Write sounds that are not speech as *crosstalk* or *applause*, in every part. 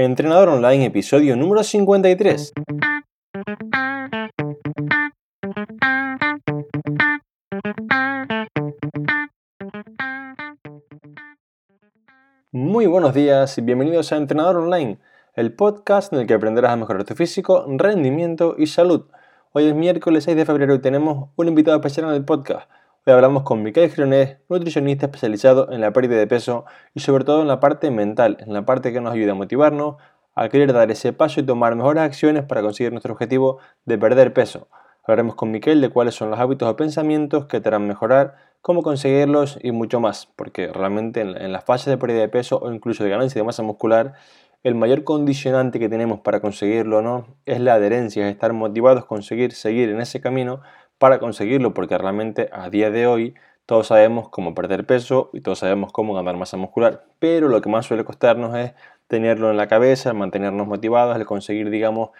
Entrenador Online, episodio número 53. Muy buenos días y bienvenidos a Entrenador Online, el podcast en el que aprenderás a mejorar tu físico, rendimiento y salud. Hoy es miércoles 6 de febrero y tenemos un invitado especial en el podcast. Hablamos con Miquel Gironés, nutricionista especializado en la pérdida de peso y sobre todo en la parte mental, en la parte que nos ayuda a motivarnos, a querer dar ese paso y tomar mejores acciones para conseguir nuestro objetivo de perder peso. Hablaremos con Miquel de cuáles son los hábitos o pensamientos que te harán mejorar cómo conseguirlos y mucho más, porque realmente en, las fases de pérdida de peso o incluso de ganancia de masa muscular, el mayor condicionante que tenemos para conseguirlo no es la adherencia, es estar motivados conseguir seguir en ese camino para conseguirlo, porque realmente a día de hoy todos sabemos cómo perder peso y todos sabemos cómo ganar masa muscular, pero lo que más suele costarnos es tenerlo en la cabeza, mantenernos motivados, el conseguir, digamos,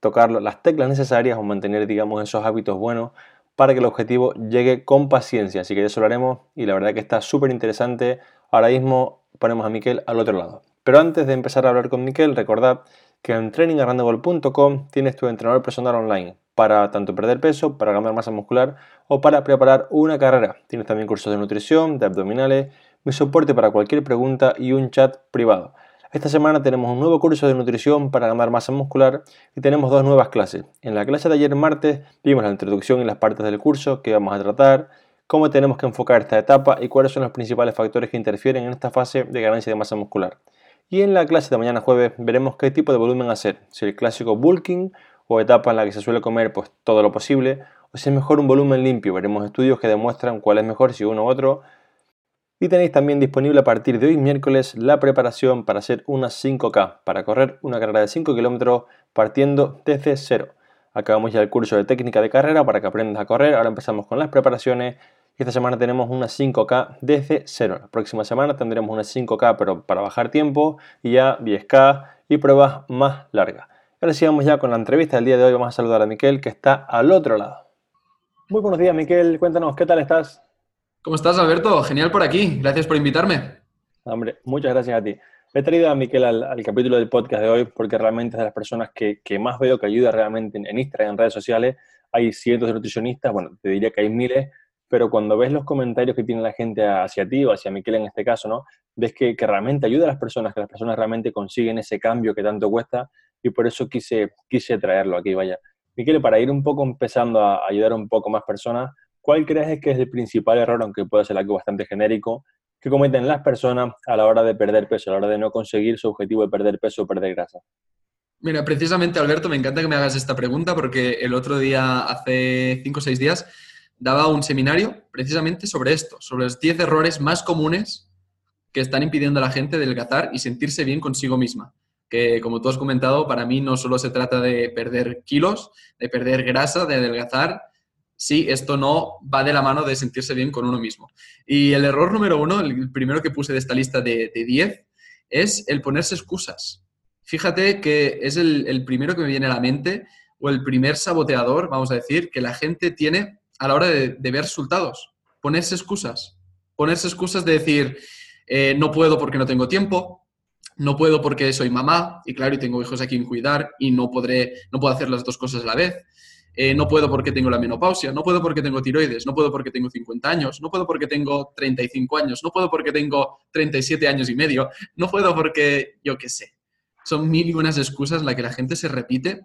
tocar las teclas necesarias o mantener, digamos, esos hábitos buenos para que el objetivo llegue con paciencia. Así que eso lo haremos y la verdad que está súper interesante. Ahora mismo ponemos a Miquel al otro lado. Pero antes de empezar a hablar con Miquel, recordad que en trainingarrandegol.com tienes tu entrenador personal online para tanto perder peso, para ganar masa muscular o para preparar una carrera. Tienes también cursos de nutrición, de abdominales, mi soporte para cualquier pregunta y un chat privado. Esta semana tenemos un nuevo curso de nutrición para ganar masa muscular y tenemos dos nuevas clases. En la clase de ayer martes vimos la introducción y las partes del curso que vamos a tratar, cómo tenemos que enfocar esta etapa y cuáles son los principales factores que interfieren en esta fase de ganancia de masa muscular. Y en la clase de mañana jueves veremos qué tipo de volumen hacer, si el clásico bulking o etapa en la que se suele comer pues todo lo posible, o si es mejor un volumen limpio. Veremos estudios que demuestran cuál es mejor si uno u otro y tenéis también disponible a partir de hoy miércoles la preparación para hacer una 5K, para correr una carrera de 5 kilómetros partiendo desde cero. Acabamos ya el curso de técnica de carrera para que aprendas a correr, ahora empezamos con las preparaciones esta semana tenemos una 5K desde cero. La próxima semana tendremos una 5K pero para bajar tiempo y ya 10K y pruebas más largas. Ahora sigamos ya con la entrevista del día de hoy. Vamos a saludar a Miquel que está al otro lado. Muy buenos días Miquel, cuéntanos, ¿qué tal estás? ¿Cómo estás, Alberto? Genial por aquí. Gracias por invitarme. Hombre, muchas gracias a ti. He traído a Miquel al, capítulo del podcast de hoy porque realmente es de las personas que, más veo que ayuda realmente en, Instagram, en redes sociales. Hay cientos de nutricionistas, bueno, te diría que hay miles, pero cuando ves los comentarios que tiene la gente hacia ti o hacia Miquel en este caso, ¿no? Ves que, realmente ayuda a las personas, que las personas realmente consiguen ese cambio que tanto cuesta y por eso quise, quise traerlo aquí, vaya. Miquel, para ir un poco empezando a ayudar un poco más personas, ¿Cuál crees que es el principal error, aunque pueda ser algo bastante genérico, que cometen las personas a la hora de perder peso, a la hora de no conseguir su objetivo de perder peso o perder grasa? Mira, precisamente Alberto, me encanta que me hagas esta pregunta porque el otro día, hace 5 o 6 días, daba un seminario precisamente sobre esto, sobre los 10 errores más comunes que están impidiendo a la gente delgazar y sentirse bien consigo misma. Que como tú has comentado, para mí no solo se trata de perder kilos, de perder grasa, de adelgazar, sí, esto no va de la mano de sentirse bien con uno mismo. Y el error número uno, el primero que puse de esta lista de 10, es el ponerse excusas. Fíjate que es el, primero que me viene a la mente o el primer saboteador, vamos a decir, que la gente tiene a la hora de, ver resultados. Ponerse excusas. Ponerse excusas de decir, eh, no puedo porque no tengo tiempo, no puedo porque soy mamá y claro, y tengo hijos a quien cuidar y no podré, no puedo hacer las dos cosas a la vez. Eh, no puedo porque tengo la menopausia, no puedo porque tengo tiroides, no puedo porque tengo 50 años, no puedo porque tengo 35 años, no puedo porque tengo 37 años y medio, no puedo porque yo qué sé. Son mil y unas excusas las que la gente se repite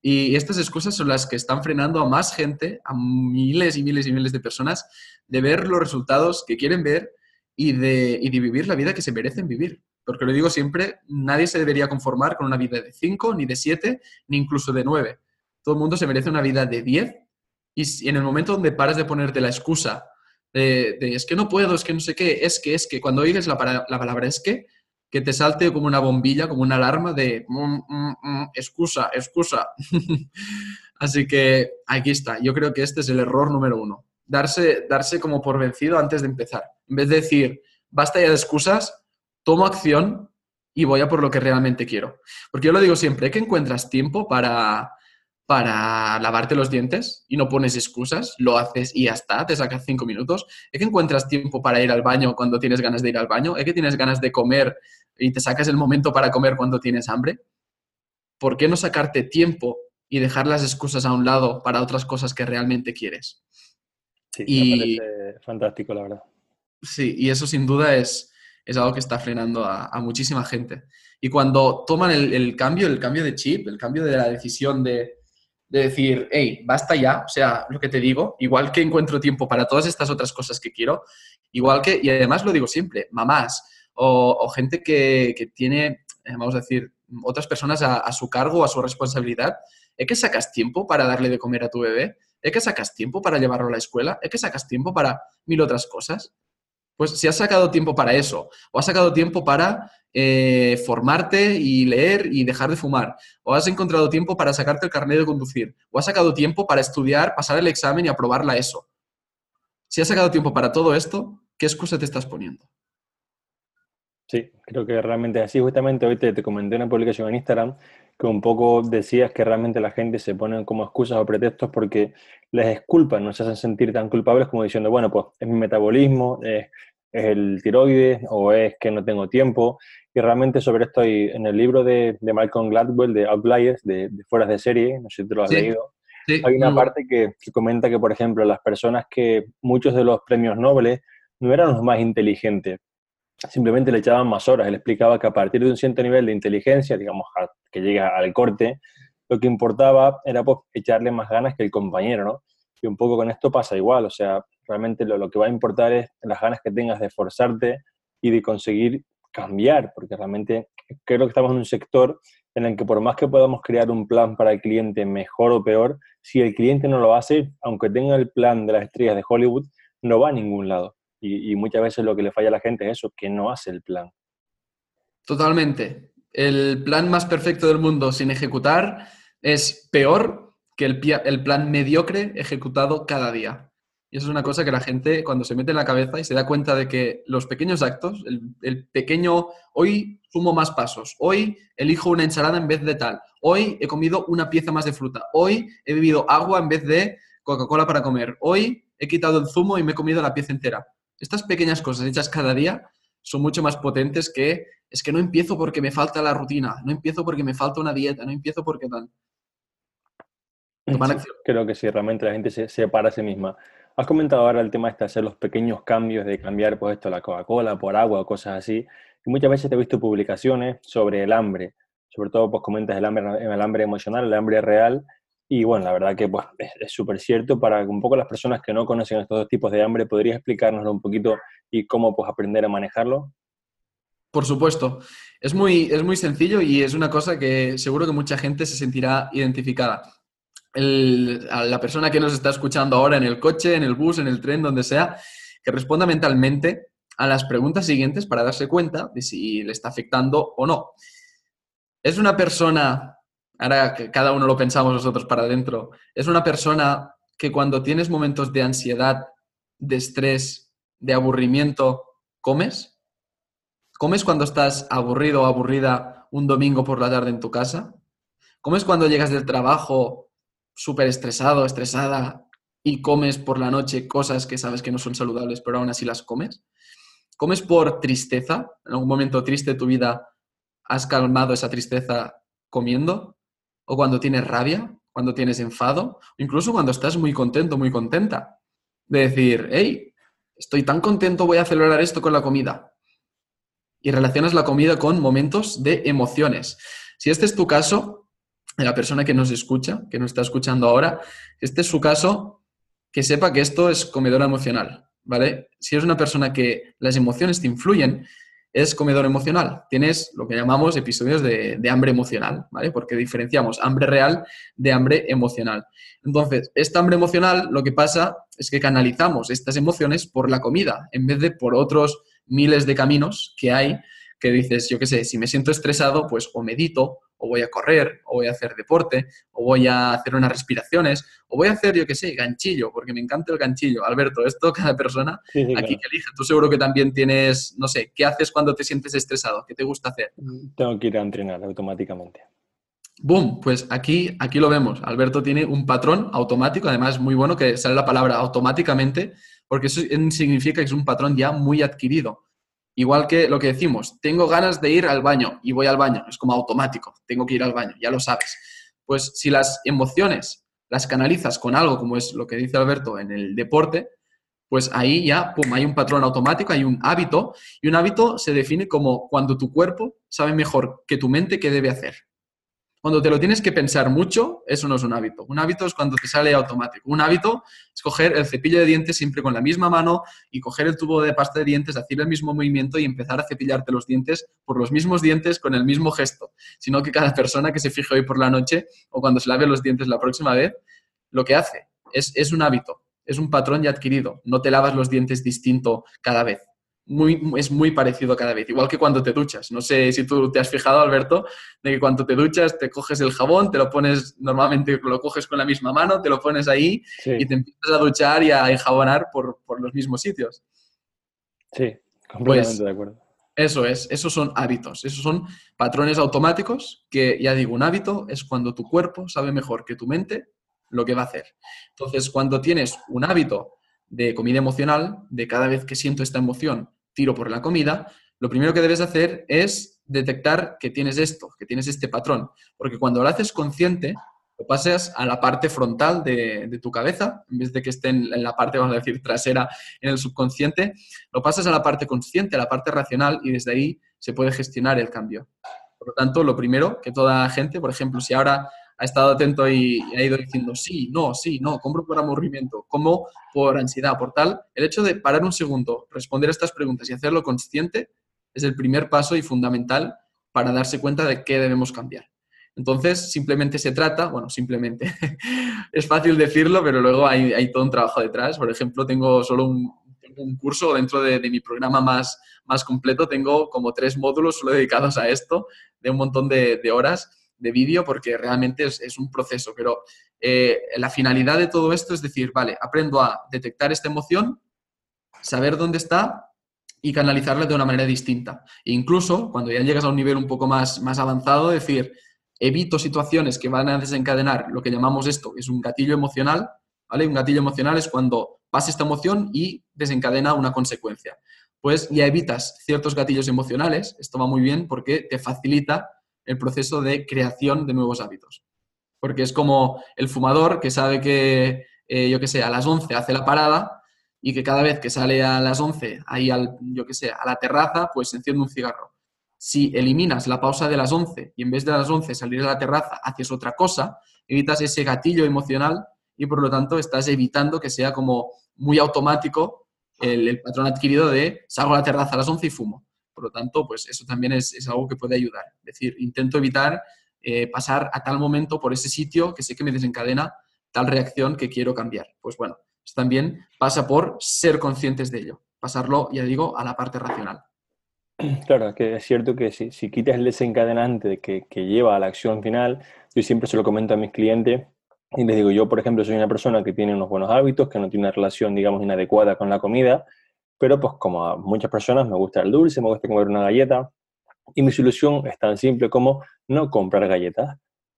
y estas excusas son las que están frenando a más gente, a miles y miles y miles de personas, de ver los resultados que quieren ver y de, y de vivir la vida que se merecen vivir. Porque lo digo siempre, nadie se debería conformar con una vida de 5, ni de 7, ni incluso de 9 todo el mundo se merece una vida de 10 y en el momento donde paras de ponerte la excusa de, es que no puedo, es que no sé qué, es que, es que, cuando oigas la, palabra es que, que te salte como una bombilla, como una alarma de mm, mm, mm, excusa, excusa. *laughs* Así que aquí está. Yo creo que este es el error número uno. Darse, darse como por vencido antes de empezar. En vez de decir, basta ya de excusas, tomo acción y voy a por lo que realmente quiero. Porque yo lo digo siempre, que encuentras tiempo para, para lavarte los dientes y no pones excusas, lo haces y ya está, te sacas cinco minutos. Es que encuentras tiempo para ir al baño cuando tienes ganas de ir al baño, es que tienes ganas de comer y te sacas el momento para comer cuando tienes hambre, ¿por qué no sacarte tiempo y dejar las excusas a un lado para otras cosas que realmente quieres? Sí, y, me fantástico, la verdad. Sí, y eso sin duda es, es algo que está frenando a, muchísima gente. Y cuando toman el, cambio, el cambio de chip, el cambio de la decisión de, decir, hey, basta ya, o sea, lo que te digo, igual que encuentro tiempo para todas estas otras cosas que quiero, igual que, y además lo digo siempre, mamás o, gente que, tiene, eh, vamos a decir, otras personas a, su cargo, a su responsabilidad, ¿es que sacas tiempo para darle de comer a tu bebé? ¿Es que sacas tiempo para llevarlo a la escuela? ¿Es que sacas tiempo para mil otras cosas? Pues si has sacado tiempo para eso, o has sacado tiempo para eh, formarte y leer y dejar de fumar, o has encontrado tiempo para sacarte el carnet de conducir, o has sacado tiempo para estudiar, pasar el examen y aprobarla eso. Si has sacado tiempo para todo esto, ¿qué excusa te estás poniendo? Sí, creo que realmente así. Justamente hoy te, te, comenté una publicación en Instagram que un poco decías que realmente la gente se pone como excusas o pretextos porque les es culpa, no se hacen sentir tan culpables como diciendo, bueno, pues es mi metabolismo, es, el tiroides o es que no tengo tiempo. Y realmente sobre esto hay en el libro de, de Malcolm Gladwell, de Outliers, de, de Fueras de Serie, no sé si te lo has leído, hay una parte que, que comenta que, por ejemplo, las personas que muchos de los premios Nobel no eran los más inteligentes, simplemente le echaban más horas. Él explicaba que a partir de un cierto nivel de inteligencia, digamos, que llega al corte, lo que importaba era pues, echarle más ganas que el compañero, ¿no? Y un poco con esto pasa igual, o sea, realmente lo, lo que va a importar es las ganas que tengas de esforzarte y de conseguir cambiar, porque realmente creo que estamos en un sector en el que por más que podamos crear un plan para el cliente mejor o peor, si el cliente no lo hace, aunque tenga el plan de las estrellas de Hollywood, no va a ningún lado. Y, muchas veces lo que le falla a la gente es eso, que no hace el plan. Totalmente. El plan más perfecto del mundo sin ejecutar es peor que el, plan mediocre ejecutado cada día. Y eso es una cosa que la gente cuando se mete en la cabeza y se da cuenta de que los pequeños actos, el, el, pequeño, hoy sumo más pasos, hoy elijo una ensalada en vez de tal, hoy he comido una pieza más de fruta, hoy he bebido agua en vez de Coca-Cola para comer, hoy he quitado el zumo y me he comido la pieza entera. Estas pequeñas cosas hechas cada día son mucho más potentes que es que no empiezo porque me falta la rutina, no empiezo porque me falta una dieta, no empiezo porque tal. creo que sí, realmente la gente se separa a sí misma. Has comentado ahora el tema de hacer los pequeños cambios, de cambiar pues esto, la Coca-Cola por agua o cosas así. Y muchas veces te he visto publicaciones sobre el hambre. Sobre todo, pues comentas el hambre, el hambre emocional, el hambre real. Y bueno, la verdad que pues, es súper cierto para un poco las personas que no conocen estos dos tipos de hambre, ¿podrías explicárnoslo un poquito y cómo pues, aprender a manejarlo? Por supuesto. Es muy, es muy sencillo y es una cosa que seguro que mucha gente se sentirá identificada. a la persona que nos está escuchando ahora en el coche, en el bus, en el tren, donde sea, que responda mentalmente a las preguntas siguientes para darse cuenta de si le está afectando o no. ¿Es una persona ahora cada uno lo pensamos nosotros para adentro, es una persona que cuando tienes momentos de ansiedad, de estrés, de aburrimiento, comes? ¿Comes cuando estás aburrido o aburrida un domingo por la tarde en tu casa? ¿Comes cuando llegas del trabajo súper estresado, estresada y comes por la noche cosas que sabes que no son saludables, pero aún así las comes? ¿Comes por tristeza? ¿En algún momento triste de tu vida has calmado esa tristeza comiendo? O cuando tienes rabia, cuando tienes enfado, incluso cuando estás muy contento, muy contenta. De decir, hey, estoy tan contento, voy a celebrar esto con la comida. Y relacionas la comida con momentos de emociones. Si este es tu caso, de la persona que nos escucha, que nos está escuchando ahora, este es su caso, que sepa que esto es comedor emocional, ¿vale? Si es una persona que las emociones te influyen, es comedor emocional. Tienes lo que llamamos episodios de, hambre emocional, ¿vale? Porque diferenciamos hambre real de hambre emocional. Entonces, esta hambre emocional lo que pasa es que canalizamos estas emociones por la comida, en vez de por otros miles de caminos que hay que dices, yo qué sé, si me siento estresado, pues o medito, o voy a correr, o voy a hacer deporte, o voy a hacer unas respiraciones, o voy a hacer, yo qué sé, ganchillo, porque me encanta el ganchillo. Alberto, esto *laughs* cada persona aquí que elige. Tú seguro que también tienes, no sé, ¿qué haces cuando te sientes estresado? ¿Qué te gusta hacer? Tengo que ir a entrenar automáticamente. Boom, pues aquí, aquí lo vemos. Alberto tiene un patrón automático, además muy bueno que sale la palabra automáticamente, porque eso significa que es un patrón ya muy adquirido. Igual que lo que decimos, tengo ganas de ir al baño y voy al baño, es como automático, tengo que ir al baño, ya lo sabes. Pues si las emociones las canalizas con algo como es lo que dice Alberto en el deporte, pues ahí ya, pum, hay un patrón automático, hay un hábito, y un hábito se define como cuando tu cuerpo sabe mejor que tu mente qué debe hacer. Cuando te lo tienes que pensar mucho, eso no es un hábito. Un hábito es cuando te sale automático. Un hábito es coger el cepillo de dientes siempre con la misma mano y coger el tubo de pasta de dientes, hacer el mismo movimiento y empezar a cepillarte los dientes por los mismos dientes con el mismo gesto. Sino que cada persona que se fije hoy por la noche o cuando se lave los dientes la próxima vez, lo que hace es, es un hábito es un patrón ya adquirido. No te lavas los dientes distinto cada vez. Muy, es muy parecido cada vez, igual que cuando te duchas. No sé si tú te has fijado, Alberto, de que cuando te duchas te coges el jabón, te lo pones, normalmente lo coges con la misma mano, te lo pones ahí y te empiezas a duchar y a enjabonar por, los mismos sitios. Sí, completamente pues de acuerdo. Eso es, esos son hábitos, esos son patrones automáticos que, ya digo, un hábito es cuando tu cuerpo sabe mejor que tu mente lo que va a hacer. Entonces, cuando tienes un hábito de comida emocional, de cada vez que siento esta emoción, tiro por la comida, lo primero que debes hacer es detectar que tienes esto, que tienes este patrón. Porque cuando lo haces consciente, lo pasas a la parte frontal de, tu cabeza, en vez de que esté en, la parte, vamos a decir, trasera en el subconsciente, lo pasas a la parte consciente, a la parte racional, y desde ahí se puede gestionar el cambio. Por lo tanto, lo primero que toda gente, por ejemplo, si ahora ha estado atento y, ha ido diciendo sí, no, sí, no, compro por aburrimiento, como por ansiedad, por tal, el hecho de parar un segundo, responder a estas preguntas y hacerlo consciente es el primer paso y fundamental para darse cuenta de qué debemos cambiar. Entonces, simplemente se trata, bueno, simplemente, *laughs* es fácil decirlo, pero luego hay, todo un trabajo detrás. Por ejemplo, tengo solo un, curso dentro de, mi programa más, más completo, tengo como tres módulos solo dedicados a esto, de un montón de, de horas de vídeo porque realmente es, un proceso, pero eh, la finalidad de todo esto es decir, vale, aprendo a detectar esta emoción, saber dónde está y canalizarla de una manera distinta. Incluso cuando ya llegas a un nivel un poco más, más avanzado, decir, evito situaciones que van a desencadenar lo que llamamos esto, es un gatillo emocional, ¿vale? Un gatillo emocional es cuando pasa esta emoción y desencadena una consecuencia. Pues ya evitas ciertos gatillos emocionales, esto va muy bien porque te facilita el proceso de creación de nuevos hábitos. Porque es como el fumador que sabe que, eh, yo qué sé, a las 11 hace la parada y que cada vez que sale a las 11 ahí al, yo qué sé, a la terraza, pues enciende un cigarro. Si eliminas la pausa de las 11 y en vez de las 11 salir a la terraza haces otra cosa, evitas ese gatillo emocional y por lo tanto estás evitando que sea como muy automático el, el patrón adquirido de salgo a la terraza a las 11 y fumo. Por lo tanto, pues eso también es, algo que puede ayudar. Es decir, intento evitar eh, pasar a tal momento por ese sitio que sé que me desencadena tal reacción que quiero cambiar. Pues bueno, también pasa por ser conscientes de ello, pasarlo, ya digo, a la parte racional. Claro, que es cierto que si, si quitas el desencadenante que, que, lleva a la acción final, yo siempre se lo comento a mis clientes y les digo, yo por ejemplo soy una persona que tiene unos buenos hábitos, que no tiene una relación, digamos, inadecuada con la comida, pero pues como a muchas personas me gusta el dulce, me gusta comer una galleta, y mi solución es tan simple como no comprar galletas.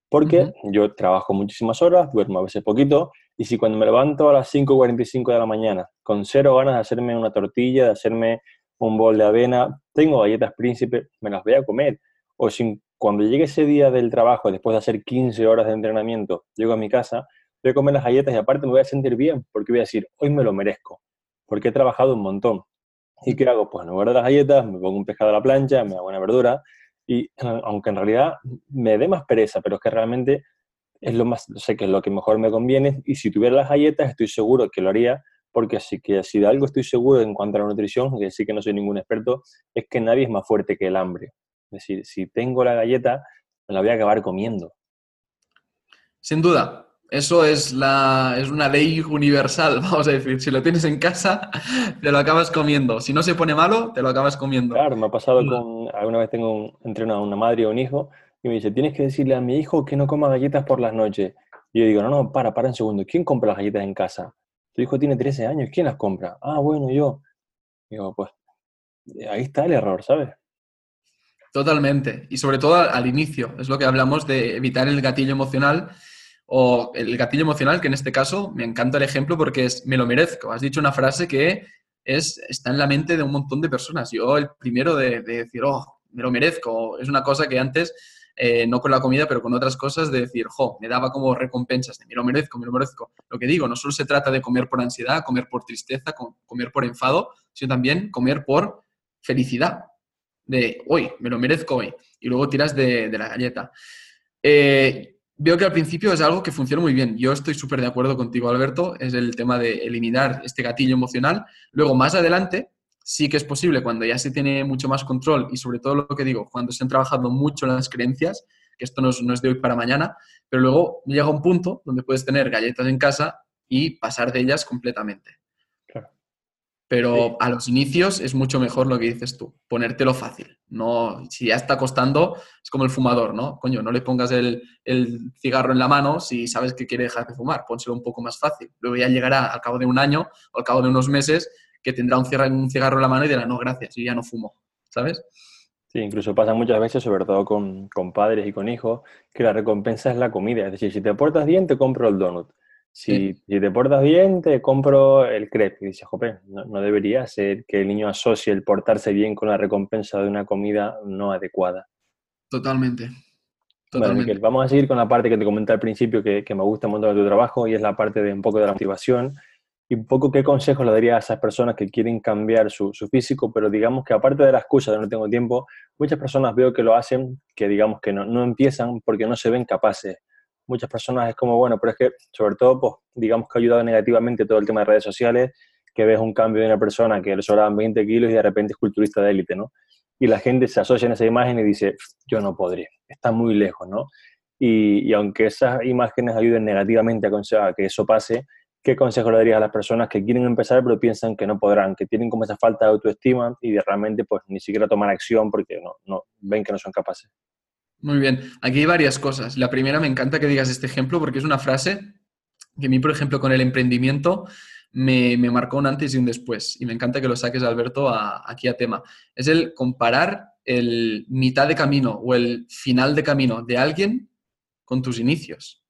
Porque yo trabajo muchísimas horas, duermo a veces poquito, y si cuando me levanto a las 5.45 de la mañana, con cero ganas de hacerme una tortilla, de hacerme un bol de avena, tengo galletas príncipe, me las voy a comer. O si cuando llegue ese día del trabajo, después de hacer 15 horas de entrenamiento, llego a mi casa, voy a comer las galletas y aparte me voy a sentir bien, porque voy a decir, hoy me lo merezco porque he trabajado un montón. ¿Y qué hago? Pues lugar de las galletas, me pongo un pescado a la plancha, me hago una verdura, y aunque en realidad me dé más pereza, pero es que realmente es lo más, sé que es lo que mejor me conviene, y si tuviera las galletas estoy seguro que lo haría, porque así que si de algo estoy seguro en cuanto a la nutrición, que sí que no soy ningún experto, es que nadie es más fuerte que el hambre. Es decir, si tengo la galleta, me la voy a acabar comiendo. Sin duda, eso es, la, es una ley universal, *laughs* vamos a decir. Si lo tienes en casa, te lo acabas comiendo. Si no se pone malo, te lo acabas comiendo. Claro, me ha pasado con. Alguna vez tengo un, entreno a una madre o un hijo y me dice: Tienes que decirle a mi hijo que no coma galletas por las noches. Y yo digo: No, no, para, para un segundo. ¿Quién compra las galletas en casa? Tu hijo tiene 13 años. ¿Quién las compra? Ah, bueno, yo. Digo, pues ahí está el error, ¿sabes? Totalmente. Y sobre todo al inicio. Es lo que hablamos de evitar el gatillo emocional o el gatillo emocional, que en este caso me encanta el ejemplo porque es me lo merezco. Has dicho una frase que es, está en la mente de un montón de personas. Yo el primero de, decir, oh, me lo merezco, es una cosa que antes, eh, no con la comida, pero con otras cosas, de decir, jo, me daba como recompensas, de me lo merezco, me lo merezco. Lo que digo, no solo se trata de comer por ansiedad, comer por tristeza, comer por enfado, sino también comer por felicidad, de hoy, me lo merezco hoy, y luego tiras de, la galleta. Eh, veo que al principio es algo que funciona muy bien. Yo estoy súper de acuerdo contigo, Alberto, es el tema de eliminar este gatillo emocional. Luego, más adelante, sí que es posible cuando ya se tiene mucho más control y sobre todo lo que digo, cuando se han trabajado mucho las creencias, que esto no es, de hoy para mañana, pero luego llega un punto donde puedes tener galletas en casa y pasar de ellas completamente. Pero a los inicios es mucho mejor lo que dices tú, ponértelo fácil. No, si ya está costando, es como el fumador, ¿no? Coño, no le pongas el, cigarro en la mano si sabes que quiere dejar de fumar, pónselo un poco más fácil. Luego ya llegará al cabo de un año o al cabo de unos meses que tendrá un cigarro, un cigarro en la mano y dirá, no, gracias, yo ya no fumo, ¿sabes? Sí, incluso pasa muchas veces, sobre todo con, con padres y con hijos, que la recompensa es la comida. Es decir, si te portas bien, te compro el donut. Si, te portas bien, te compro el crepe. Y dices, jope, no, debería ser que el niño asocie el portarse bien con la recompensa de una comida no adecuada. Totalmente. Totalmente. vamos a seguir con la parte que te comenté al principio que, me gusta un montón de tu trabajo y es la parte de un poco de la motivación y un poco qué consejos le daría a esas personas que quieren cambiar su, su, físico, pero digamos que aparte de la excusa de no tengo tiempo, muchas personas veo que lo hacen, que digamos que no, no empiezan porque no se ven capaces muchas personas es como, bueno, pero es que sobre todo, pues digamos que ha ayudado negativamente todo el tema de redes sociales, que ves un cambio de una persona que le sobraban 20 kilos y de repente es culturista de élite, ¿no? Y la gente se asocia en esa imagen y dice, yo no podría, está muy lejos, ¿no? Y, aunque esas imágenes ayuden negativamente a, a que eso pase, ¿qué consejo le darías a las personas que quieren empezar pero piensan que no podrán, que tienen como esa falta de autoestima y de realmente pues ni siquiera tomar acción porque no, no ven que no son capaces? Muy bien. Aquí hay varias cosas. La primera, me encanta que digas este ejemplo porque es una frase que a mí, por ejemplo, con el emprendimiento me, marcó un antes y un después. Y me encanta que lo saques, Alberto, aquí a tema. Es el comparar el mitad de camino o el final de camino de alguien con tus inicios.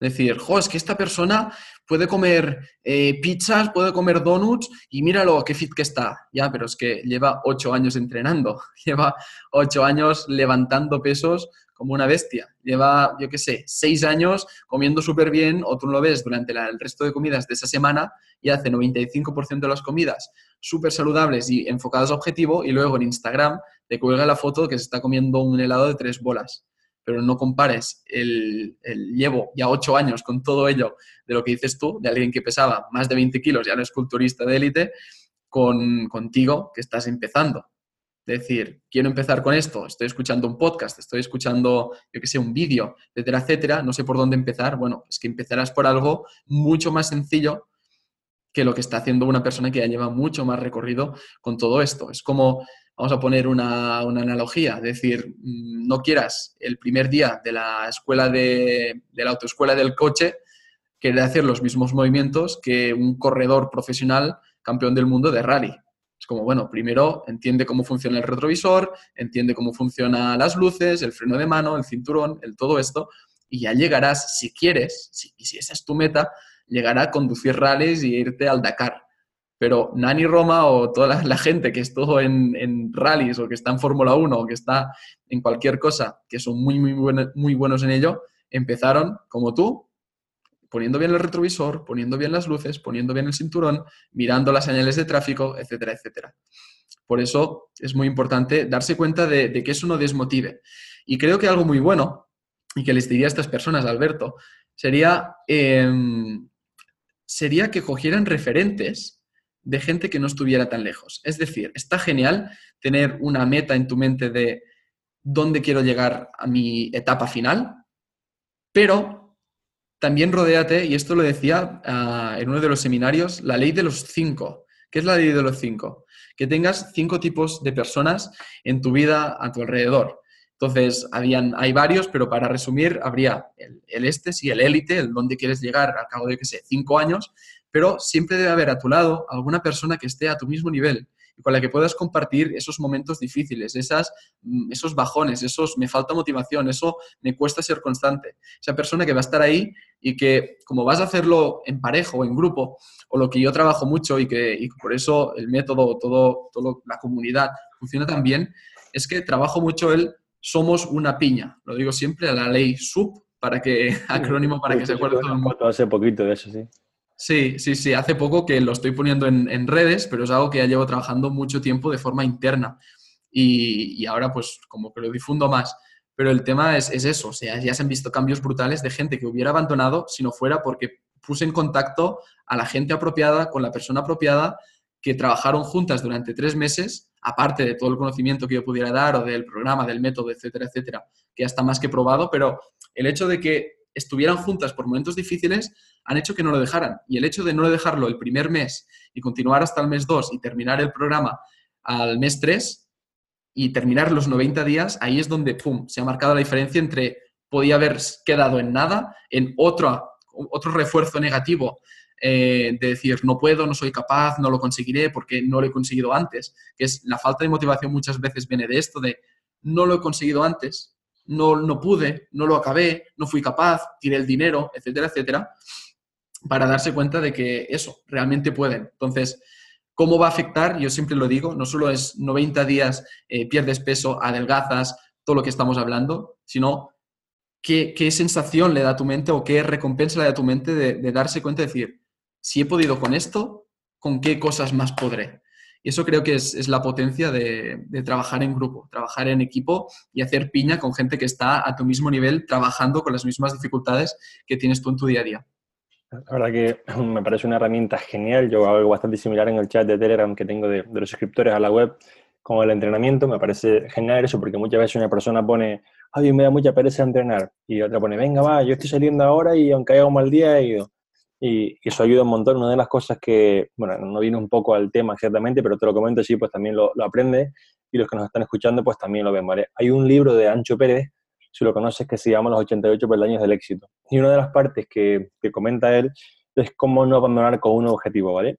Es decir, jo, es que esta persona puede comer eh, pizzas, puede comer donuts y míralo, qué fit que está. Ya, pero es que lleva ocho años entrenando, *laughs* lleva ocho años levantando pesos como una bestia. Lleva, yo qué sé, seis años comiendo súper bien, o tú lo ves durante el resto de comidas de esa semana y hace 95% de las comidas súper saludables y enfocadas a objetivo y luego en Instagram te cuelga la foto que se está comiendo un helado de tres bolas pero no compares el, llevo ya ocho años con todo ello de lo que dices tú, de alguien que pesaba más de 20 kilos, ya no es culturista de élite, con, contigo que estás empezando. Es decir, quiero empezar con esto, estoy escuchando un podcast, estoy escuchando, yo que sé, un vídeo, etcétera, etcétera, no sé por dónde empezar. Bueno, es que empezarás por algo mucho más sencillo que lo que está haciendo una persona que ya lleva mucho más recorrido con todo esto. Es como vamos a poner una, analogía, es decir, mm, no quieras el primer día de la escuela de, la autoescuela del coche querer hacer los mismos movimientos que un corredor profesional campeón del mundo de rally. Es como, bueno, primero entiende cómo funciona el retrovisor, entiende cómo funcionan las luces, el freno de mano, el cinturón, el todo esto, y ya llegarás, si quieres, si, y si esa es tu meta, llegará a conducir rallies y irte al Dakar pero Nani Roma o toda la, gente que estuvo en, en rallies o que está en Fórmula 1 o que está en cualquier cosa, que son muy, muy, muy buenos en ello, empezaron como tú, poniendo bien el retrovisor, poniendo bien las luces, poniendo bien el cinturón, mirando las señales de tráfico, etcétera, etcétera. Por eso es muy importante darse cuenta de, que eso no desmotive. Y creo que algo muy bueno, y que les diría a estas personas, Alberto, sería, em, sería que cogieran referentes de gente que no estuviera tan lejos. Es decir, está genial tener una meta en tu mente de dónde quiero llegar a mi etapa final, pero también rodéate, y esto lo decía ah, en uno de los seminarios, la ley de los cinco. ¿Qué es la ley de los cinco? Que tengas cinco tipos de personas en tu vida a tu alrededor. Entonces, habían, hay varios, pero para resumir, habría el, este, sí, el élite, el donde quieres llegar al cabo de, qué sé, cinco años, pero siempre debe haber a tu lado alguna persona que esté a tu mismo nivel y con la que puedas compartir esos momentos difíciles, esas, mm, esos bajones, esos me falta motivación, eso me cuesta ser constante. Esa persona que va a estar ahí y que como vas a hacerlo en pareja o en grupo, o lo que yo trabajo mucho y que y por eso el método, todo, todo la comunidad funciona tan bien, es que trabajo mucho el somos una piña. Lo digo siempre a la ley SUB, para que, *laughs* acrónimo para que se acuerde todo el mundo. Hace poquito de eso, sí. Sí, sí, sí, hace poco que lo estoy poniendo en, redes, pero es algo que ya llevo trabajando mucho tiempo de forma interna y, ahora pues como que lo difundo más. Pero el tema es, es, eso, o sea, ya se han visto cambios brutales de gente que hubiera abandonado si no fuera porque puse en contacto a la gente apropiada con la persona apropiada que trabajaron juntas durante tres meses, aparte de todo el conocimiento que yo pudiera dar o del programa, del método, etcétera, etcétera, que ya está más que probado, pero el hecho de que estuvieran juntas por momentos difíciles han hecho que no lo dejaran. Y el hecho de no dejarlo el primer mes y continuar hasta el mes 2 y terminar el programa al mes 3 y terminar los 90 días, ahí es donde, ¡pum!, se ha marcado la diferencia entre podía haber quedado en nada, en otro, otro refuerzo negativo eh, de decir, no puedo, no soy capaz, no lo conseguiré porque no lo he conseguido antes, que es la falta de motivación muchas veces viene de esto, de no lo he conseguido antes, no, no pude, no lo acabé, no fui capaz, tiré el dinero, etcétera, etcétera, para darse cuenta de que eso, realmente pueden. Entonces, ¿cómo va a afectar? Yo siempre lo digo, no solo es 90 días, eh, pierdes peso, adelgazas, todo lo que estamos hablando, sino qué, sensación le da a tu mente o qué recompensa le da a tu mente de darse cuenta de decir, si he podido con esto, ¿con qué cosas más podré? Y eso creo que es, la potencia de, trabajar en grupo, trabajar en equipo y hacer piña con gente que está a tu mismo nivel, trabajando con las mismas dificultades que tienes tú en tu día a día. La verdad que *clears throat* me parece una herramienta genial. Yo hago algo bastante similar en el chat de Telegram que tengo de, los suscriptores a la web con el entrenamiento. Me parece genial eso porque muchas veces una persona pone, ay, me da mucha pereza entrenar. Y otra pone, venga, va, yo estoy saliendo ahora y aunque haya un mal día he ido y, eso ayuda un montón. Una de las cosas que, bueno, no viene un poco al tema exactamente, pero te lo comento así, pues también lo, lo aprendes y los que nos están escuchando pues también lo ven, ¿vale? Hay un libro de Ancho Pérez, si lo conoces, que se llama Los 88 peldaños del éxito. Y una de las partes que, que comenta él es cómo no abandonar con un objetivo, ¿vale?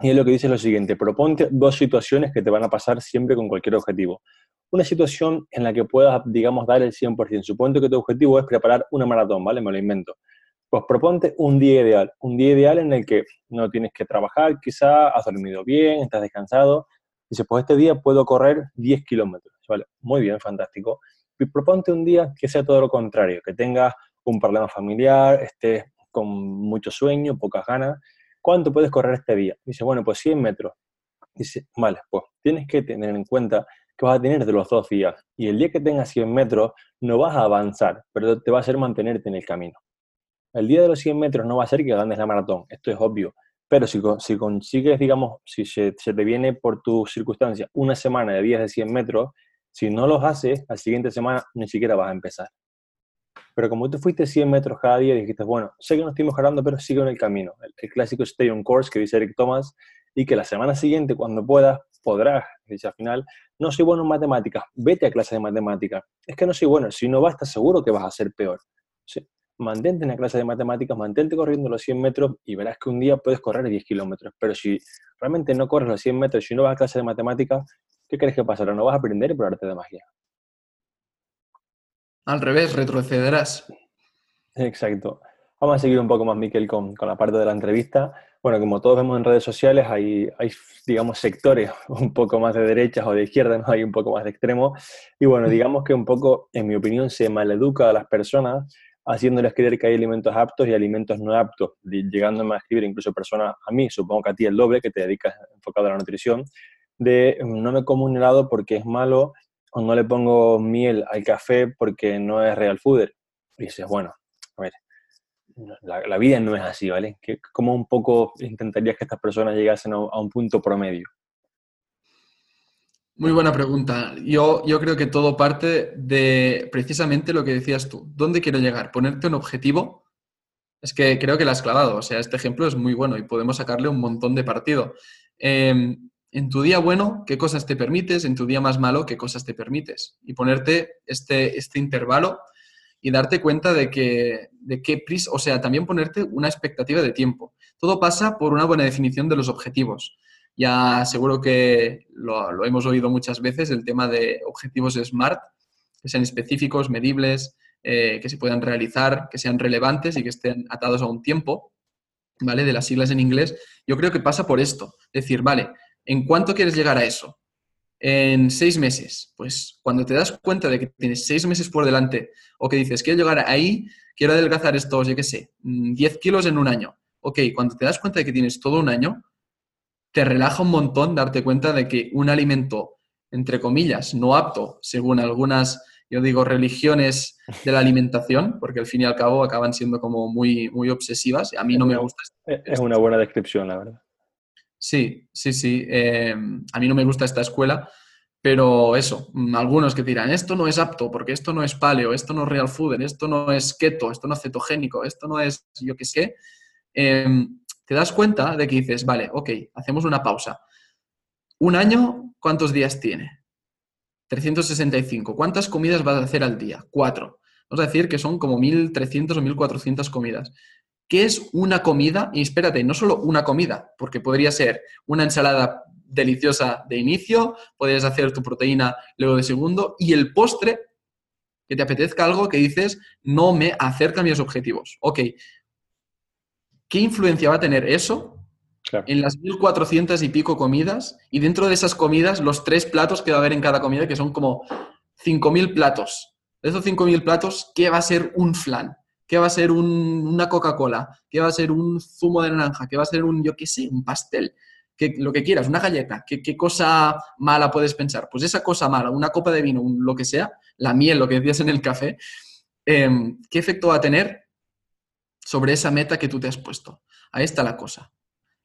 Y él lo que dice es lo siguiente, proponte dos situaciones que te van a pasar siempre con cualquier objetivo. Una situación en la que puedas, digamos, dar el 100%. Suponte que tu objetivo es preparar una maratón, ¿vale? Me lo invento. Pues proponte un día ideal, un día ideal en el que no tienes que trabajar, quizá has dormido bien, estás descansado. Dices, pues este día puedo correr 10 kilómetros. Vale, muy bien, fantástico. Y proponte un día que sea todo lo contrario, que tengas un problema familiar, estés con mucho sueño, pocas ganas. ¿Cuánto puedes correr este día? Dice, bueno, pues 100 metros. Dice, vale, pues tienes que tener en cuenta que vas a tener de los dos días. Y el día que tengas 100 metros no vas a avanzar, pero te va a hacer mantenerte en el camino. El día de los 100 metros no va a ser que ganes la maratón, esto es obvio. Pero si, si consigues, digamos, si se, te viene por tus circunstancias una semana de días de 100 metros, si no los haces, la siguiente semana ni siquiera vas a empezar. Pero como tú fuiste 100 metros cada día, dijiste, bueno, sé que no estoy mejorando, pero sigo en el camino. El, clásico stay on course que dice Eric Thomas, y que la semana siguiente, cuando puedas, podrás. Dice al final, no soy bueno en matemáticas, vete a clase de matemáticas. Es que no soy bueno, si no vas, estás seguro que vas a ser peor. ¿Sí? Mantente en la clase de matemáticas, mantente corriendo los 100 metros y verás que un día puedes correr 10 kilómetros. Pero si realmente no corres los 100 metros y no vas a clase de matemáticas, ¿qué crees que pasará? No vas a aprender por arte de magia. Al revés, retrocederás. Exacto. Vamos a seguir un poco más, Miquel, con, con, la parte de la entrevista. Bueno, como todos vemos en redes sociales, hay, hay, digamos, sectores *laughs* un poco más de derechas o de izquierdas, ¿no? hay un poco más de extremo. Y bueno, digamos que un poco, en mi opinión, se maleduca a las personas haciéndoles creer que hay alimentos aptos y alimentos no aptos, llegándome a escribir incluso personas, a mí, supongo que a ti el doble, que te dedicas enfocado a la nutrición, de no me como un helado porque es malo o no le pongo miel al café porque no es real food. Y dices, bueno, a ver, la, vida no es así, ¿vale? ¿Cómo un poco intentarías que estas personas llegasen a un punto promedio? Muy buena pregunta. Yo, yo creo que todo parte de precisamente lo que decías tú. ¿Dónde quiero llegar? Ponerte un objetivo. Es que creo que lo has clavado. O sea, este ejemplo es muy bueno y podemos sacarle un montón de partido. Em, en tu día bueno, ¿qué cosas te permites? En tu día más malo, ¿qué cosas te permites? Y ponerte este, este intervalo y darte cuenta de que, de qué prisa, o sea, también ponerte una expectativa de tiempo. Todo pasa por una buena definición de los objetivos Ya seguro que lo, hemos oído muchas veces, el tema de objetivos SMART, que sean específicos, medibles, eh, que se puedan realizar, que sean relevantes y que estén atados a un tiempo, ¿vale? De las siglas en inglés. Yo creo que pasa por esto. Decir, vale, ¿en cuánto quieres llegar a eso? En seis meses. Pues cuando te das cuenta de que tienes seis meses por delante o que dices, quiero llegar ahí, quiero adelgazar estos, yo qué sé, 10 mm, kilos en un año. Ok, cuando te das cuenta de que tienes todo un año, te relaja un montón darte cuenta de que un alimento, entre comillas, no apto, según algunas, yo digo, religiones de la alimentación, porque al fin y al cabo acaban siendo como muy, muy obsesivas. A mí no me gusta. Es una buena descripción, la verdad. Sí, sí, sí. Em, a mí no me gusta esta escuela, pero eso, mm, algunos que dirán, esto no es apto, porque esto no es paleo, esto no es real food, esto no es keto, esto no es cetogénico, esto no es yo qué sé. Em, te das cuenta de que dices, vale, ok, hacemos una pausa. Un año, ¿cuántos días tiene? 365. ¿Cuántas comidas vas a hacer al día? Cuatro. Vamos a decir que son como 1.300 o 1.400 comidas. ¿Qué es una comida? Y espérate, no solo una comida, porque podría ser una ensalada deliciosa de inicio, podrías hacer tu proteína luego de segundo, y el postre, que te apetezca algo que dices, no me acerca a mis objetivos. Ok, ¿qué influencia va a tener eso en las 1.400 y pico comidas? Y dentro de esas comidas, los tres platos que va a haber en cada comida, que son como 5.000 platos. De esos 5.000 platos, ¿qué va a ser un flan? ¿Qué va a ser una Coca-Cola? ¿Qué va a ser un zumo de naranja? ¿Qué va a ser un, yo qué sé, un pastel? ¿Qué, lo que quieras, una galleta. ¿Qué, ¿Qué, cosa mala puedes pensar? Pues esa cosa mala, una copa de vino, lo que sea, la miel, lo que decías en el café, em, ¿qué efecto va a tener sobre esa meta que tú te has puesto. Ahí está la cosa.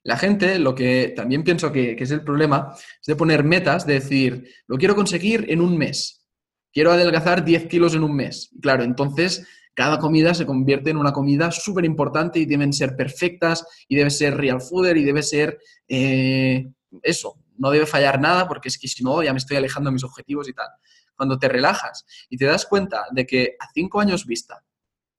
La gente, lo que también pienso que, es el problema, es de poner metas, de decir, lo quiero conseguir en un mes. Quiero adelgazar 10 kilos en un mes. Claro, entonces cada comida se convierte en una comida súper importante y deben ser perfectas y debe ser real fooder y debe ser eh, eso. No debe fallar nada porque es que si no ya me estoy alejando de mis objetivos y tal. Cuando te relajas y te das cuenta de que a cinco años vista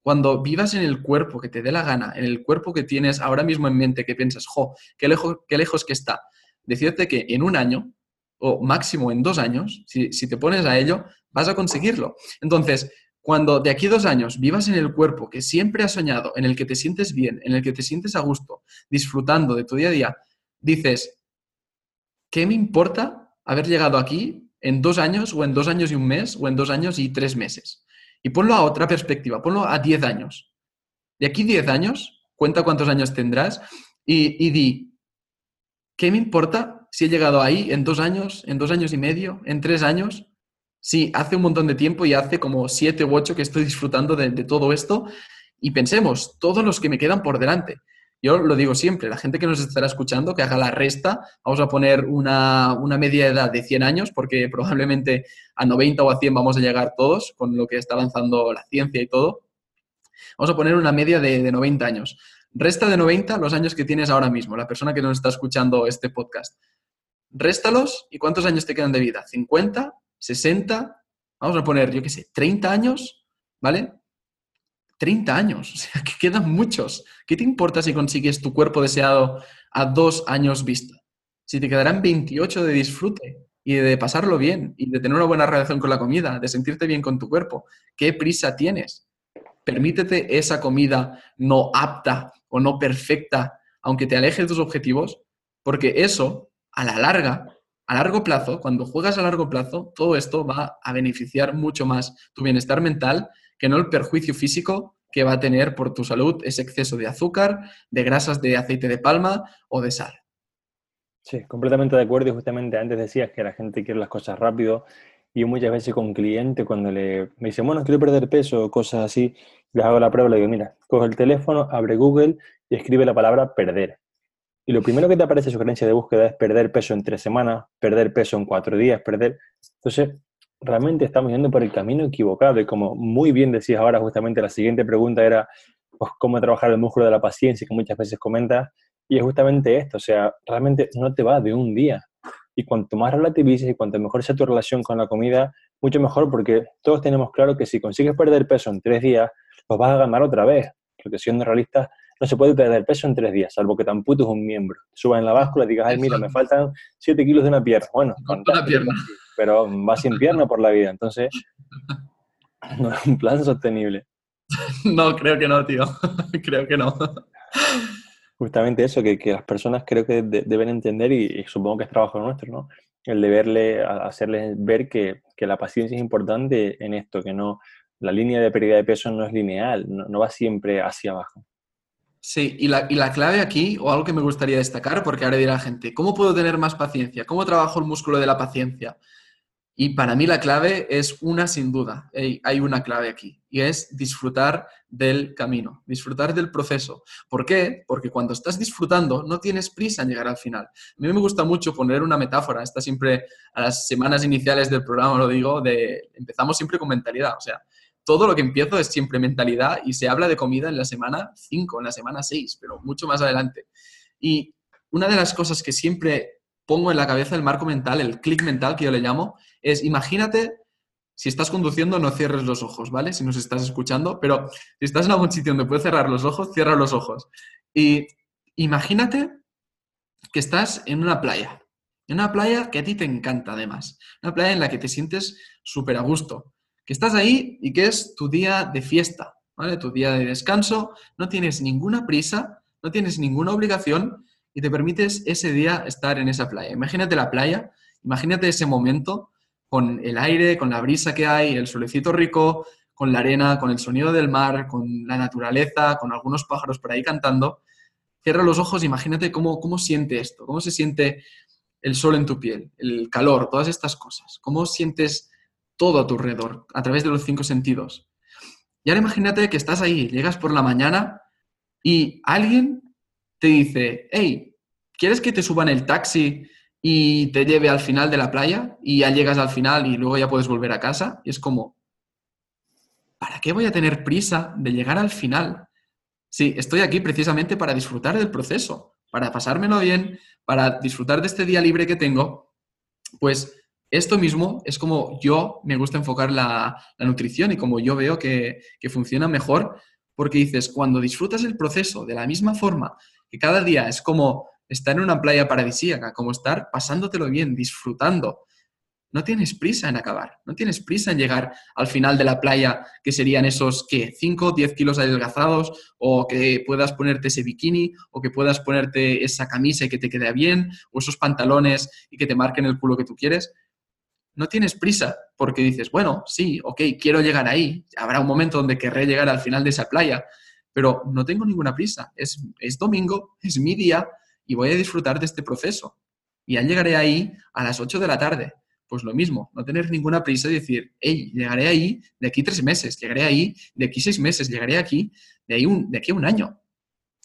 cuando vivas en el cuerpo que te dé la gana, en el cuerpo que tienes ahora mismo en mente, que piensas, jo, qué lejos, qué lejos que está, decirte que en un año o máximo en dos años, si, te pones a ello, vas a conseguirlo. Entonces, cuando de aquí a dos años vivas en el cuerpo que siempre has soñado, en el que te sientes bien, en el que te sientes a gusto, disfrutando de tu día a día, dices, ¿qué me importa haber llegado aquí en dos años o en dos años y un mes o en dos años y tres meses? Y ponlo a otra perspectiva, ponlo a 10 años. De aquí 10 años, cuenta cuántos años tendrás y, di, ¿qué me importa si he llegado ahí en dos años, en dos años y medio, en tres años? Sí, hace un montón de tiempo y hace como siete u ocho que estoy disfrutando de, de todo esto. Y pensemos, todos los que me quedan por delante. Yo lo digo siempre, la gente que nos estará escuchando, que haga la resta, vamos a poner una, media edad de 100 años, porque *laughs* probablemente a 90 o a 100 vamos a llegar todos, con lo que está avanzando la ciencia y todo. Vamos a poner una media de, de 90 años. Resta de 90 los años que tienes ahora mismo, la persona que nos está escuchando este podcast. Réstalos y ¿cuántos años te quedan de vida? ¿50? ¿60? Vamos a poner, yo qué sé, 30 años, ¿vale? 30 años, o sea, *laughs* que quedan muchos. ¿Qué te importa si consigues tu cuerpo deseado a dos años vista? Si te quedarán 28 de disfrute y de pasarlo bien y de tener una buena relación con la comida, de sentirte bien con tu cuerpo, ¿qué prisa tienes? Permítete esa comida no apta o no perfecta, aunque te aleje de tus objetivos, porque eso, a la larga, a largo plazo, cuando juegas a largo plazo, todo esto va a beneficiar mucho más tu bienestar mental que no el perjuicio físico que va a tener por tu salud ese exceso de azúcar, de grasas de aceite de palma o de sal. Sí, completamente de acuerdo y justamente antes decías que la gente quiere las cosas rápido y muchas veces con cliente cuando le, me dicen, bueno, quiero perder peso o cosas así, les hago la prueba le digo, mira, coge el teléfono, abre Google y escribe la palabra perder. Y lo primero que te aparece sugerencia de búsqueda es perder peso en tres semanas, perder peso en cuatro días, perder... Entonces, realmente estamos yendo por el camino equivocado. Y como muy bien decías ahora, justamente la siguiente pregunta era pues, cómo trabajar el músculo de la paciencia, que muchas veces comentas, y es justamente esto, o sea, realmente no te va de un día. Y cuanto más relativices y cuanto mejor sea tu relación con la comida, mucho mejor, porque todos tenemos claro que si consigues perder peso en tres días, pues vas a ganar otra vez, porque siendo realistas, no se puede perder peso en tres días, salvo que te amputes un miembro. Subas en la báscula y digas, ay, mira, me faltan 7 kilos de una pierna. Bueno, con una pierna. Pero vas sin pierna por la vida, entonces *laughs* no es un plan sostenible. No, creo que no, tío. *laughs* creo que no. Justamente eso, que, las personas creo que deben entender, y, supongo que es trabajo nuestro, ¿no? El deberle, hacerles ver que, la paciencia es importante en esto, que no, la línea de pérdida de peso no es lineal, no, va siempre hacia abajo. Sí, y la, y la, clave aquí, o algo que me gustaría destacar, porque ahora dirá la gente, ¿cómo puedo tener más paciencia? ¿Cómo trabajo el músculo de la paciencia? Y para mí la clave es una sin duda, hay una clave aquí, y es disfrutar del camino, disfrutar del proceso. ¿Por qué? Porque cuando estás disfrutando no tienes prisa en llegar al final. A mí me gusta mucho poner una metáfora, está siempre a las semanas iniciales del programa, lo digo, de empezamos siempre con mentalidad, o sea, todo lo que empiezo es siempre mentalidad y se habla de comida en la semana 5, en la semana 6, pero mucho más adelante. Y una de las cosas que siempre pongo en la cabeza el marco mental, el clic mental que yo le llamo, es imagínate, si estás conduciendo no cierres los ojos, ¿vale? Si nos estás escuchando, pero si estás en algún sitio donde puedes cerrar los ojos, cierra los ojos. Y imagínate que estás en una playa, en una playa que a ti te encanta además, una playa en la que te sientes súper a gusto, que estás ahí y que es tu día de fiesta, ¿vale? Tu día de descanso, no tienes ninguna prisa, no tienes ninguna obligación y te permites ese día estar en esa playa. Imagínate la playa, imagínate ese momento con el aire, con la brisa que hay, el solecito rico, con la arena, con el sonido del mar, con la naturaleza, con algunos pájaros por ahí cantando. Cierra los ojos, imagínate cómo, cómo siente esto, cómo se siente el sol en tu piel, el calor, todas estas cosas, cómo sientes todo a tu alrededor a través de los cinco sentidos. Y ahora imagínate que estás ahí, llegas por la mañana y alguien te dice, hey, ¿quieres que te suban el taxi y te lleve al final de la playa? Y ya llegas al final y luego ya puedes volver a casa. Y es como, ¿para qué voy a tener prisa de llegar al final? Sí, estoy aquí precisamente para disfrutar del proceso, para pasármelo bien, para disfrutar de este día libre que tengo. Pues esto mismo es como yo me gusta enfocar la, nutrición y como yo veo que, que funciona mejor, porque dices, cuando disfrutas el proceso de la misma forma que cada día es como estar en una playa paradisíaca, como estar pasándotelo bien, disfrutando. No tienes prisa en acabar, no tienes prisa en llegar al final de la playa, que serían esos, ¿qué? 5 o 10 kilos adelgazados, o que puedas ponerte ese bikini, o que puedas ponerte esa camisa y que te quede bien, o esos pantalones y que te marquen el culo que tú quieres. No tienes prisa porque dices, bueno, sí, ok, quiero llegar ahí. Habrá un momento donde querré llegar al final de esa playa, pero no tengo ninguna prisa. Es, es domingo, es mi día y voy a disfrutar de este proceso. Y ya llegaré ahí a las 8 de la tarde. Pues lo mismo, no tener ninguna prisa y decir, hey, llegaré ahí de aquí tres meses, llegaré ahí de aquí seis meses, llegaré aquí de, ahí un, de aquí un año.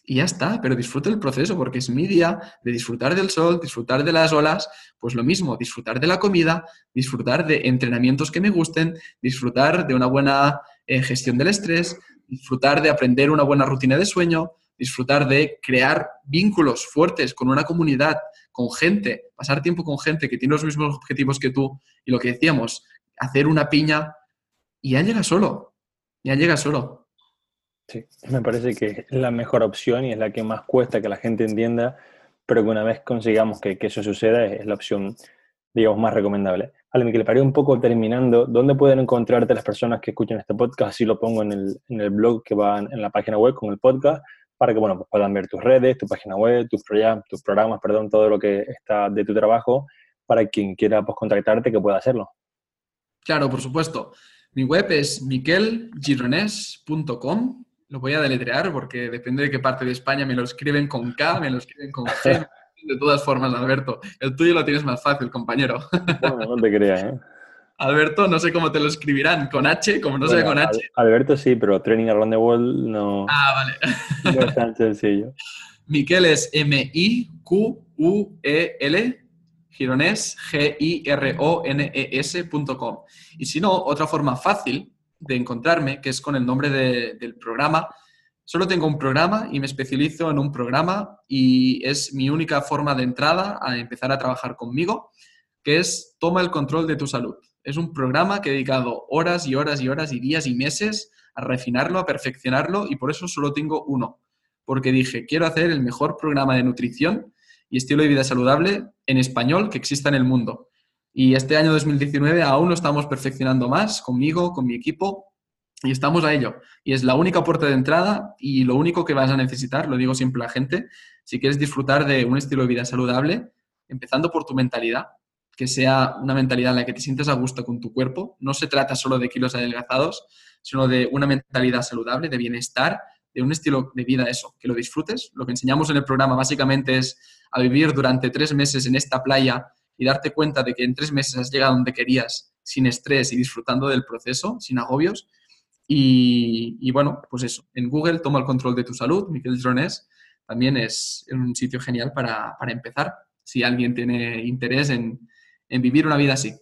Y ya está, pero disfruto el proceso porque es mi día de disfrutar del sol, disfrutar de las olas, pues lo mismo, disfrutar de la comida, disfrutar de entrenamientos que me gusten, disfrutar de una buena eh, gestión del estrés, disfrutar de aprender una buena rutina de sueño, disfrutar de crear vínculos fuertes con una comunidad, con gente, pasar tiempo con gente que tiene los mismos objetivos que tú y lo que decíamos, hacer una piña y ya llega solo, ya llega solo. Sí, me parece que es la mejor opción y es la que más cuesta que la gente entienda, pero que una vez consigamos que, que eso suceda es la opción, digamos, más recomendable. Vale, le paré un poco terminando. ¿Dónde pueden encontrarte las personas que escuchan este podcast? Así lo pongo en el, en el blog que va en, la página web con el podcast, para que bueno, pues puedan ver tus redes, tu página web, tus, programas, tus programas, perdón, todo lo que está de tu trabajo, para quien quiera pues, contactarte que pueda hacerlo. Claro, por supuesto. Mi web es miquelgirones.com. Lo voy a deletrear porque depende de qué parte de España me lo escriben con K, me lo escriben con G. de todas formas, Alberto. El tuyo lo tienes más fácil, compañero. Bueno, no te creas, ¿eh? Alberto, no sé cómo te lo escribirán, con H, como no sé con H. Alberto sí, pero Training Around the World no. Ah, vale. No es tan sencillo. *laughs* Miquel es M-I-Q-U-E-L, gironés, G-I-R-O-N-E-S.com. Y si no, otra forma fácil de encontrarme, que es con el nombre del programa, Solo tengo un programa y me especializo en un programa y es mi única forma de entrada a empezar a trabajar conmigo, que es Toma el control de tu salud. Es un programa que he dedicado horas y horas y horas y días y meses a refinarlo, a perfeccionarlo y por eso solo tengo uno. porque dije, quiero hacer el mejor programa de nutrición y estilo de vida saludable en español que exista en el mundo. Y este año 2019 aún lo estamos perfeccionando más conmigo, con mi equipo, y estamos a ello. Y es la única puerta de entrada y lo único que vas a necesitar, lo digo siempre a la gente, si quieres disfrutar de un estilo de vida saludable, empezando por tu mentalidad, que sea una mentalidad en la que te sientas a gusto con tu cuerpo. No se trata solo de kilos adelgazados, sino de una mentalidad saludable, de bienestar, de un estilo de vida eso, que lo disfrutes. Lo que enseñamos en el programa básicamente es a vivir durante tres meses en esta playa y darte cuenta de que en tres meses has llegado donde querías sin estrés y disfrutando del proceso, sin agobios. Y, bueno, pues eso, en Google toma el control de tu salud, Miquel Drones, también es un sitio genial para, empezar, si alguien tiene interés en, vivir una vida así.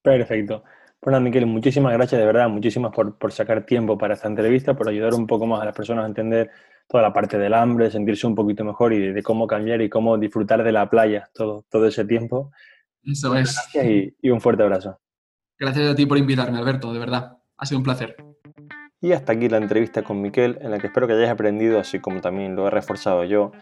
Perfecto. Bueno, Miquel, muchísimas gracias de verdad, muchísimas por, por, sacar tiempo para esta entrevista, por ayudar un poco más a las personas a entender toda la parte del hambre, sentirse un poquito mejor y de, cómo cambiar y cómo disfrutar de la playa todo, todo ese tiempo. Eso es. Gracias y, un fuerte abrazo. Gracias a ti por invitarme, Alberto, de verdad. Ha sido un placer. Y hasta aquí la entrevista con Miquel, en la que espero que hayáis aprendido, así como también lo he reforzado yo,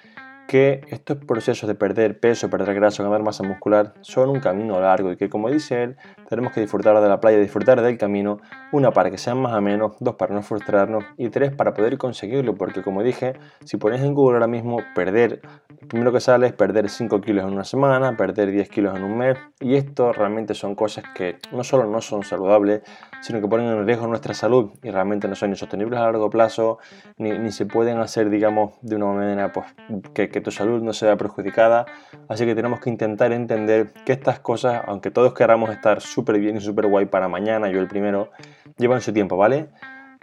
que estos procesos de perder peso, perder grasa, ganar masa muscular son un camino largo y que como dice él, tenemos que disfrutar de la playa, disfrutar del camino, una para que sean más menos, dos para no frustrarnos y tres para poder conseguirlo, porque como dije, si pones en Google ahora mismo perder, lo primero que sale es perder 5 kilos en una semana, perder 10 kilos en un mes y esto realmente son cosas que no solo no son saludables, sino que ponen en riesgo nuestra salud y realmente no son ni sostenibles a largo plazo, ni, ni se pueden hacer, digamos, de una manera pues, que, que tu salud no se vea perjudicada. Así que tenemos que intentar entender que estas cosas, aunque todos queramos estar súper bien y súper guay para mañana, yo el primero, llevan su tiempo, ¿vale?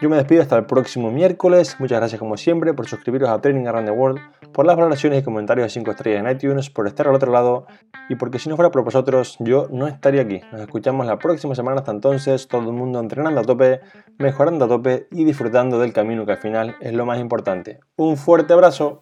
Yo me despido hasta el próximo miércoles. Muchas gracias como siempre por suscribiros a Training Around the World, por las valoraciones y comentarios de 5 estrellas en iTunes, por estar al otro lado y porque si no fuera por vosotros yo no estaría aquí. Nos escuchamos la próxima semana. Hasta entonces, todo el mundo entrenando a tope, mejorando a tope y disfrutando del camino que al final es lo más importante. Un fuerte abrazo.